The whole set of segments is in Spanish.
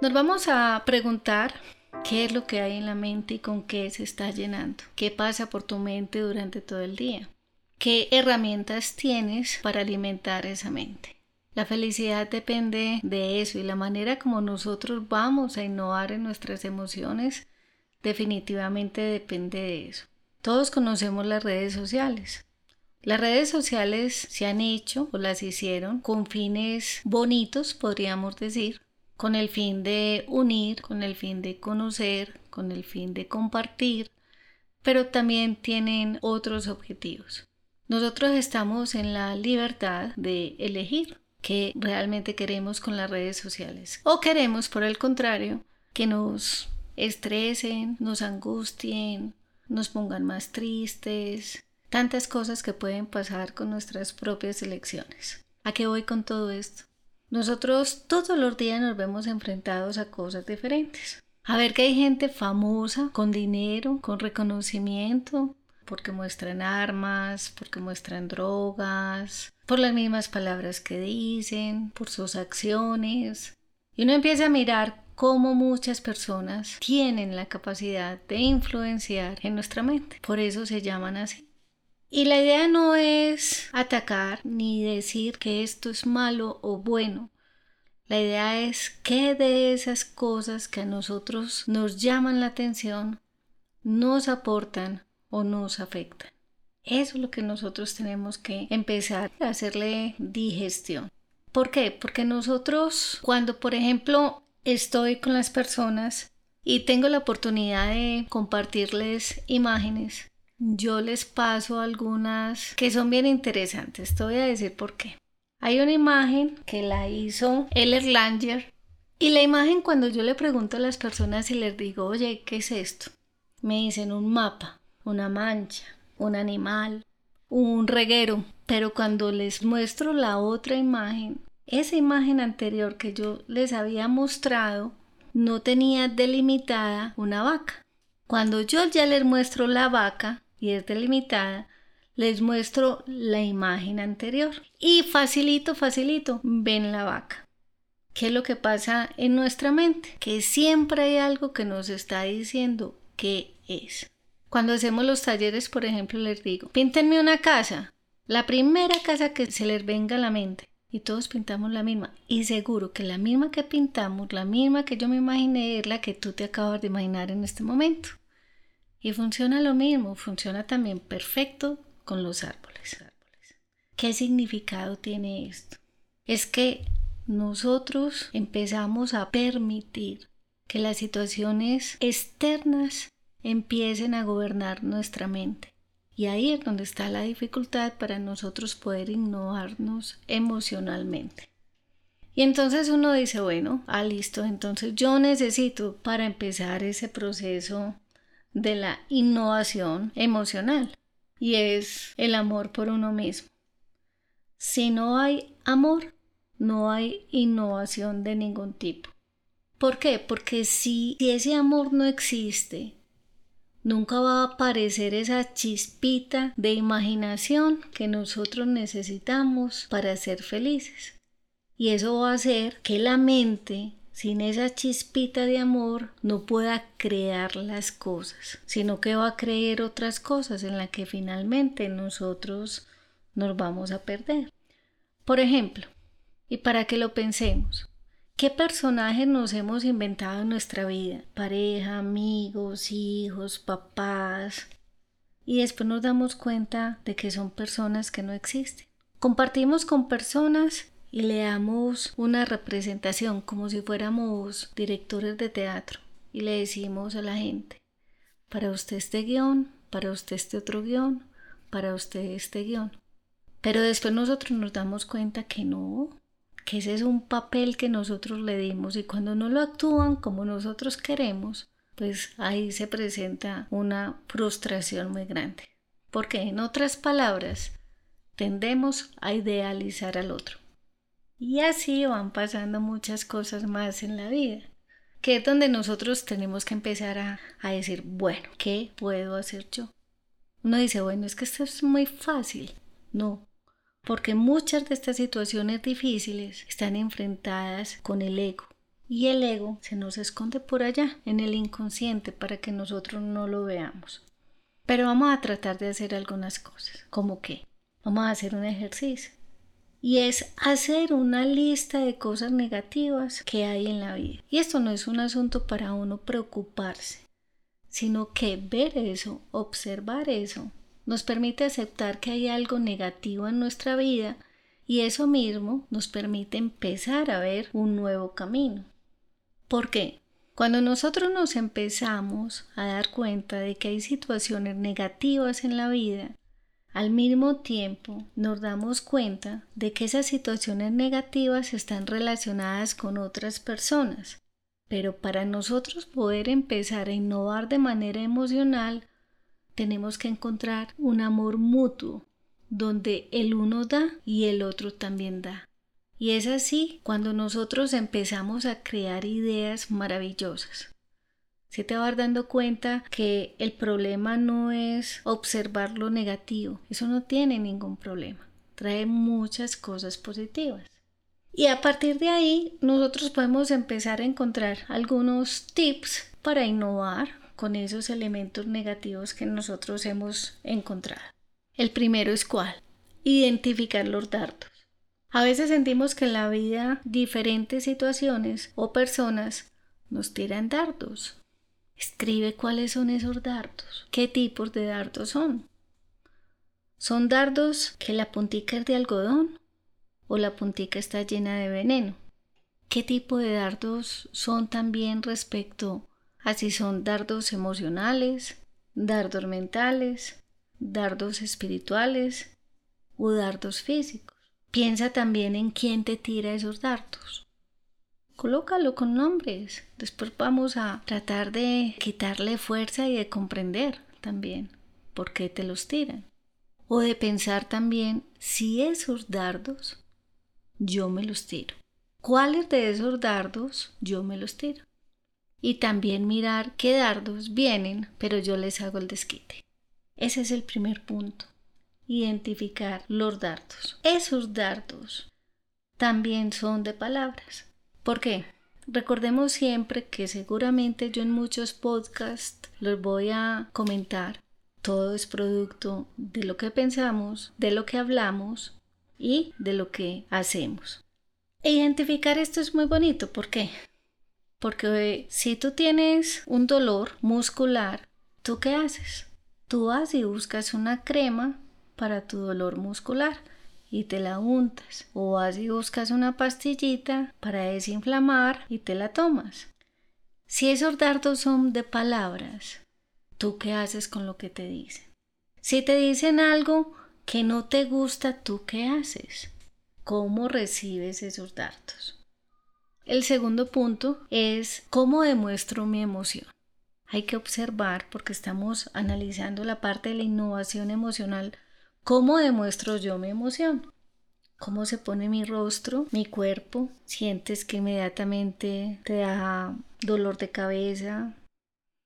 Nos vamos a preguntar qué es lo que hay en la mente y con qué se está llenando. ¿Qué pasa por tu mente durante todo el día? ¿Qué herramientas tienes para alimentar esa mente? La felicidad depende de eso y la manera como nosotros vamos a innovar en nuestras emociones definitivamente depende de eso. Todos conocemos las redes sociales. Las redes sociales se han hecho o las hicieron con fines bonitos, podríamos decir, con el fin de unir, con el fin de conocer, con el fin de compartir, pero también tienen otros objetivos. Nosotros estamos en la libertad de elegir qué realmente queremos con las redes sociales o queremos, por el contrario, que nos estresen, nos angustien, nos pongan más tristes, tantas cosas que pueden pasar con nuestras propias elecciones. ¿A qué voy con todo esto? Nosotros todos los días nos vemos enfrentados a cosas diferentes. A ver que hay gente famosa, con dinero, con reconocimiento, porque muestran armas, porque muestran drogas, por las mismas palabras que dicen, por sus acciones. Y uno empieza a mirar cómo muchas personas tienen la capacidad de influenciar en nuestra mente. Por eso se llaman así. Y la idea no es atacar ni decir que esto es malo o bueno. La idea es que de esas cosas que a nosotros nos llaman la atención nos aportan o nos afectan. Eso es lo que nosotros tenemos que empezar a hacerle digestión. ¿Por qué? Porque nosotros cuando, por ejemplo, estoy con las personas y tengo la oportunidad de compartirles imágenes, yo les paso algunas que son bien interesantes. Te voy a decir por qué. Hay una imagen que la hizo El Langer y la imagen cuando yo le pregunto a las personas y les digo, oye, ¿qué es esto? Me dicen un mapa, una mancha, un animal, un reguero. Pero cuando les muestro la otra imagen, esa imagen anterior que yo les había mostrado no tenía delimitada una vaca. Cuando yo ya les muestro la vaca, y es delimitada, les muestro la imagen anterior. Y facilito, facilito, ven la vaca. ¿Qué es lo que pasa en nuestra mente? Que siempre hay algo que nos está diciendo qué es. Cuando hacemos los talleres, por ejemplo, les digo, píntenme una casa. La primera casa que se les venga a la mente. Y todos pintamos la misma. Y seguro que la misma que pintamos, la misma que yo me imaginé, es la que tú te acabas de imaginar en este momento. Y funciona lo mismo, funciona también perfecto con los árboles. ¿Qué significado tiene esto? Es que nosotros empezamos a permitir que las situaciones externas empiecen a gobernar nuestra mente. Y ahí es donde está la dificultad para nosotros poder innovarnos emocionalmente. Y entonces uno dice, bueno, ah, listo, entonces yo necesito para empezar ese proceso de la innovación emocional y es el amor por uno mismo. Si no hay amor, no hay innovación de ningún tipo. ¿Por qué? Porque si, ese amor no existe, nunca va a aparecer esa chispita de imaginación que nosotros necesitamos para ser felices. Y eso va a hacer que la mente sin esa chispita de amor no pueda crear las cosas, sino que va a creer otras cosas en las que finalmente nosotros nos vamos a perder. Por ejemplo, y para que lo pensemos, ¿qué personajes nos hemos inventado en nuestra vida? Pareja, amigos, hijos, papás. Y después nos damos cuenta de que son personas que no existen. Compartimos con personas y le damos una representación como si fuéramos directores de teatro y le decimos a la gente, para usted este guion, para usted este otro guion, para usted este guion. Pero después nosotros nos damos cuenta que no, que ese es un papel que nosotros le dimos y cuando no lo actúan como nosotros queremos, pues ahí se presenta una frustración muy grande. Porque en otras palabras, tendemos a idealizar al otro. Y así van pasando muchas cosas más en la vida, que es donde nosotros tenemos que empezar a, a decir, bueno, ¿qué puedo hacer yo? Uno dice, bueno, es que esto es muy fácil. No, porque muchas de estas situaciones difíciles están enfrentadas con el ego. y el ego se nos esconde por allá, en el inconsciente, para que nosotros no lo veamos. Pero vamos a tratar de hacer algunas cosas. ¿Cómo qué? Vamos a hacer un ejercicio. Y es hacer una lista de cosas negativas que hay en la vida. Y esto no es un asunto para uno preocuparse, sino que ver eso, observar eso, nos permite aceptar que hay algo negativo en nuestra vida y eso mismo nos permite empezar a ver un nuevo camino. ¿Por qué? Cuando nosotros nos empezamos a dar cuenta de que hay situaciones negativas en la vida, al mismo tiempo nos damos cuenta de que esas situaciones negativas están relacionadas con otras personas. Pero para nosotros poder empezar a innovar de manera emocional, tenemos que encontrar un amor mutuo, donde el uno da y el otro también da. Y es así cuando nosotros empezamos a crear ideas maravillosas. Se te va dando cuenta que el problema no es observar lo negativo, eso no tiene ningún problema, trae muchas cosas positivas. Y a partir de ahí nosotros podemos empezar a encontrar algunos tips para innovar con esos elementos negativos que nosotros hemos encontrado. El primero es cuál? Identificar los dardos. A veces sentimos que en la vida diferentes situaciones o personas nos tiran dardos. Escribe cuáles son esos dardos, qué tipos de dardos son. ¿Son dardos que la puntica es de algodón o la puntica está llena de veneno? ¿Qué tipo de dardos son también respecto a si son dardos emocionales, dardos mentales, dardos espirituales o dardos físicos? Piensa también en quién te tira esos dardos. Colócalo con nombres. Después vamos a tratar de quitarle fuerza y de comprender también por qué te los tiran. O de pensar también si esos dardos yo me los tiro. ¿Cuáles de esos dardos yo me los tiro? Y también mirar qué dardos vienen, pero yo les hago el desquite. Ese es el primer punto identificar los dardos. Esos dardos también son de palabras. ¿Por qué? Recordemos siempre que seguramente yo en muchos podcasts los voy a comentar. Todo es producto de lo que pensamos, de lo que hablamos y de lo que hacemos. Identificar esto es muy bonito. ¿Por qué? Porque si tú tienes un dolor muscular, ¿tú qué haces? Tú vas y buscas una crema para tu dolor muscular y te la untas o vas y buscas una pastillita para desinflamar y te la tomas. Si esos dardos son de palabras, ¿tú qué haces con lo que te dicen? Si te dicen algo que no te gusta, ¿tú qué haces? ¿Cómo recibes esos dardos? El segundo punto es cómo demuestro mi emoción. Hay que observar, porque estamos analizando la parte de la innovación emocional, ¿Cómo demuestro yo mi emoción? ¿Cómo se pone mi rostro, mi cuerpo? ¿Sientes que inmediatamente te da dolor de cabeza?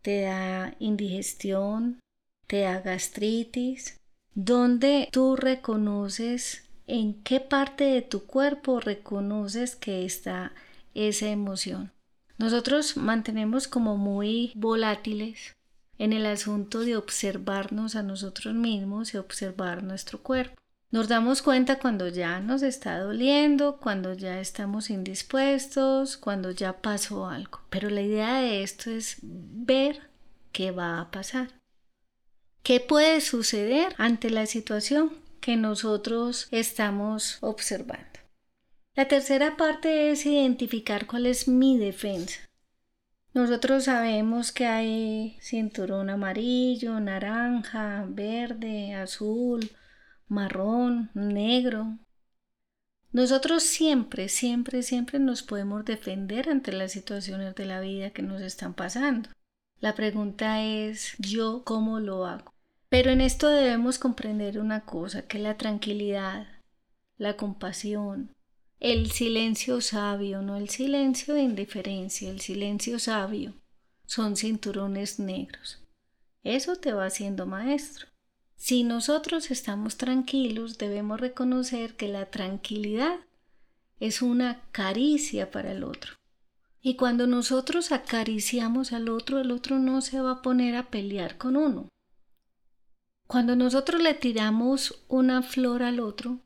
¿Te da indigestión? ¿Te da gastritis? ¿Dónde tú reconoces en qué parte de tu cuerpo reconoces que está esa emoción? Nosotros mantenemos como muy volátiles en el asunto de observarnos a nosotros mismos y observar nuestro cuerpo. Nos damos cuenta cuando ya nos está doliendo, cuando ya estamos indispuestos, cuando ya pasó algo. Pero la idea de esto es ver qué va a pasar. ¿Qué puede suceder ante la situación que nosotros estamos observando? La tercera parte es identificar cuál es mi defensa. Nosotros sabemos que hay cinturón amarillo, naranja, verde, azul, marrón, negro. Nosotros siempre, siempre, siempre nos podemos defender ante las situaciones de la vida que nos están pasando. La pregunta es, ¿yo cómo lo hago? Pero en esto debemos comprender una cosa, que la tranquilidad, la compasión, el silencio sabio, no el silencio de indiferencia, el silencio sabio, son cinturones negros. Eso te va haciendo maestro. Si nosotros estamos tranquilos, debemos reconocer que la tranquilidad es una caricia para el otro. Y cuando nosotros acariciamos al otro, el otro no se va a poner a pelear con uno. Cuando nosotros le tiramos una flor al otro,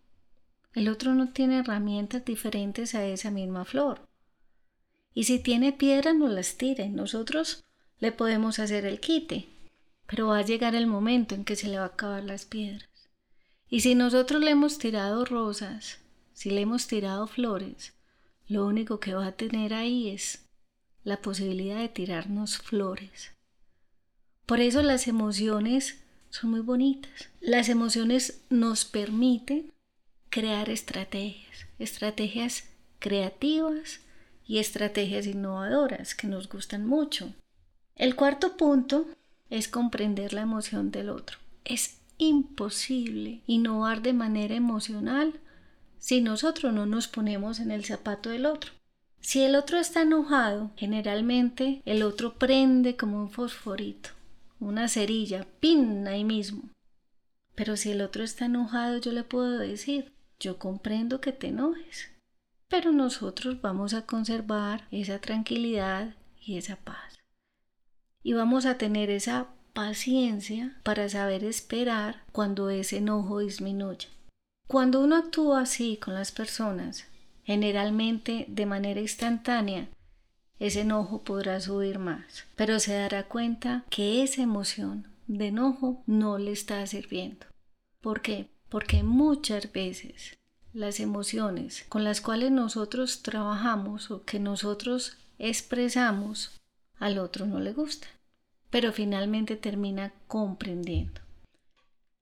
el otro no tiene herramientas diferentes a esa misma flor. Y si tiene piedras, nos las tire. Nosotros le podemos hacer el quite, pero va a llegar el momento en que se le va a acabar las piedras. Y si nosotros le hemos tirado rosas, si le hemos tirado flores, lo único que va a tener ahí es la posibilidad de tirarnos flores. Por eso las emociones son muy bonitas. Las emociones nos permiten crear estrategias, estrategias creativas y estrategias innovadoras que nos gustan mucho. El cuarto punto es comprender la emoción del otro. Es imposible innovar de manera emocional si nosotros no nos ponemos en el zapato del otro. Si el otro está enojado, generalmente el otro prende como un fosforito, una cerilla, pin ahí mismo. Pero si el otro está enojado, yo le puedo decir, yo comprendo que te enojes, pero nosotros vamos a conservar esa tranquilidad y esa paz. Y vamos a tener esa paciencia para saber esperar cuando ese enojo disminuye. Cuando uno actúa así con las personas, generalmente de manera instantánea, ese enojo podrá subir más, pero se dará cuenta que esa emoción de enojo no le está sirviendo. ¿Por qué? Porque muchas veces las emociones con las cuales nosotros trabajamos o que nosotros expresamos al otro no le gusta, pero finalmente termina comprendiendo.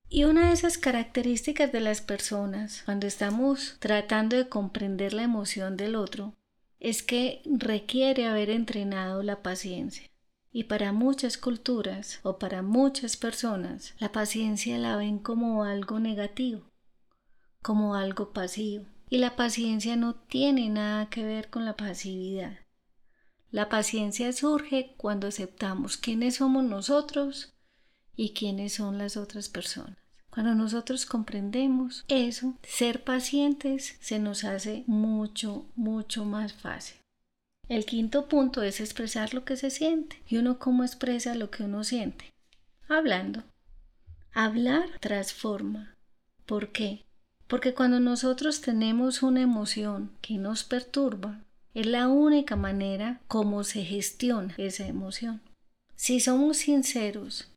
Y una de esas características de las personas cuando estamos tratando de comprender la emoción del otro es que requiere haber entrenado la paciencia. Y para muchas culturas o para muchas personas la paciencia la ven como algo negativo, como algo pasivo. Y la paciencia no tiene nada que ver con la pasividad. La paciencia surge cuando aceptamos quiénes somos nosotros y quiénes son las otras personas. Cuando nosotros comprendemos eso, ser pacientes se nos hace mucho, mucho más fácil. El quinto punto es expresar lo que se siente. ¿Y uno cómo expresa lo que uno siente? Hablando. Hablar transforma. ¿Por qué? Porque cuando nosotros tenemos una emoción que nos perturba, es la única manera como se gestiona esa emoción. Si somos sinceros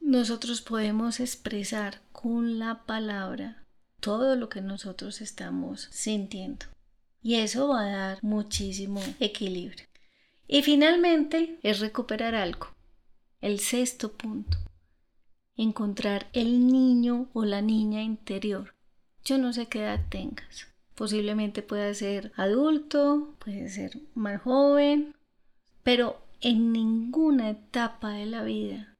nosotros podemos expresar con la palabra todo lo que nosotros estamos sintiendo. Y eso va a dar muchísimo equilibrio. Y finalmente es recuperar algo. El sexto punto. Encontrar el niño o la niña interior. Yo no sé qué edad tengas. Posiblemente pueda ser adulto, puede ser más joven, pero en ninguna etapa de la vida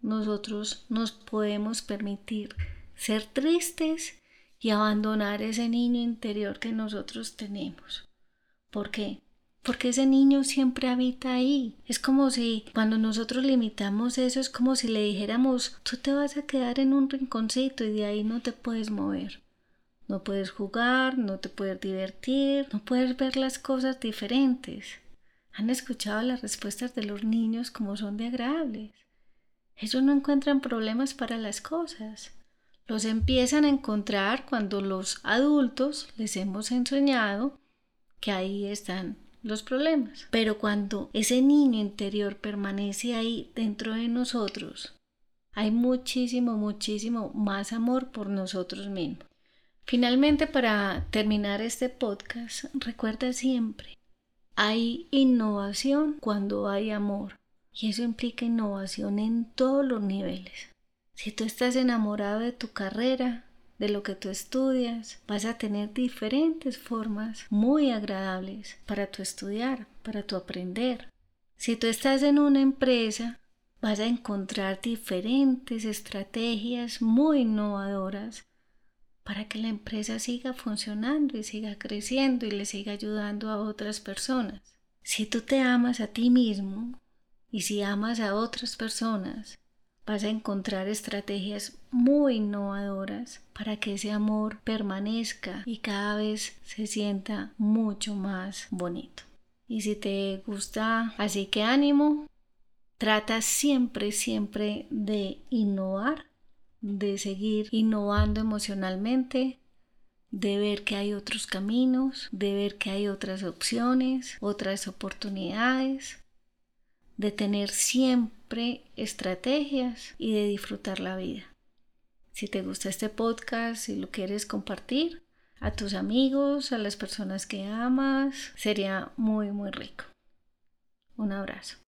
nosotros nos podemos permitir ser tristes y abandonar ese niño interior que nosotros tenemos. ¿Por qué? Porque ese niño siempre habita ahí. Es como si cuando nosotros limitamos eso, es como si le dijéramos, tú te vas a quedar en un rinconcito y de ahí no te puedes mover. No puedes jugar, no te puedes divertir, no puedes ver las cosas diferentes. ¿Han escuchado las respuestas de los niños como son de agradables? Ellos no encuentran problemas para las cosas. Los empiezan a encontrar cuando los adultos les hemos enseñado que ahí están los problemas. Pero cuando ese niño interior permanece ahí dentro de nosotros, hay muchísimo, muchísimo más amor por nosotros mismos. Finalmente, para terminar este podcast, recuerda siempre, hay innovación cuando hay amor. Y eso implica innovación en todos los niveles. Si tú estás enamorado de tu carrera, de lo que tú estudias, vas a tener diferentes formas muy agradables para tu estudiar, para tu aprender. Si tú estás en una empresa, vas a encontrar diferentes estrategias muy innovadoras para que la empresa siga funcionando y siga creciendo y le siga ayudando a otras personas. Si tú te amas a ti mismo, y si amas a otras personas, vas a encontrar estrategias muy innovadoras para que ese amor permanezca y cada vez se sienta mucho más bonito. Y si te gusta, así que ánimo, trata siempre, siempre de innovar, de seguir innovando emocionalmente, de ver que hay otros caminos, de ver que hay otras opciones, otras oportunidades, de tener siempre estrategias y de disfrutar la vida. Si te gusta este podcast, si lo quieres compartir a tus amigos, a las personas que amas, sería muy, muy rico. Un abrazo.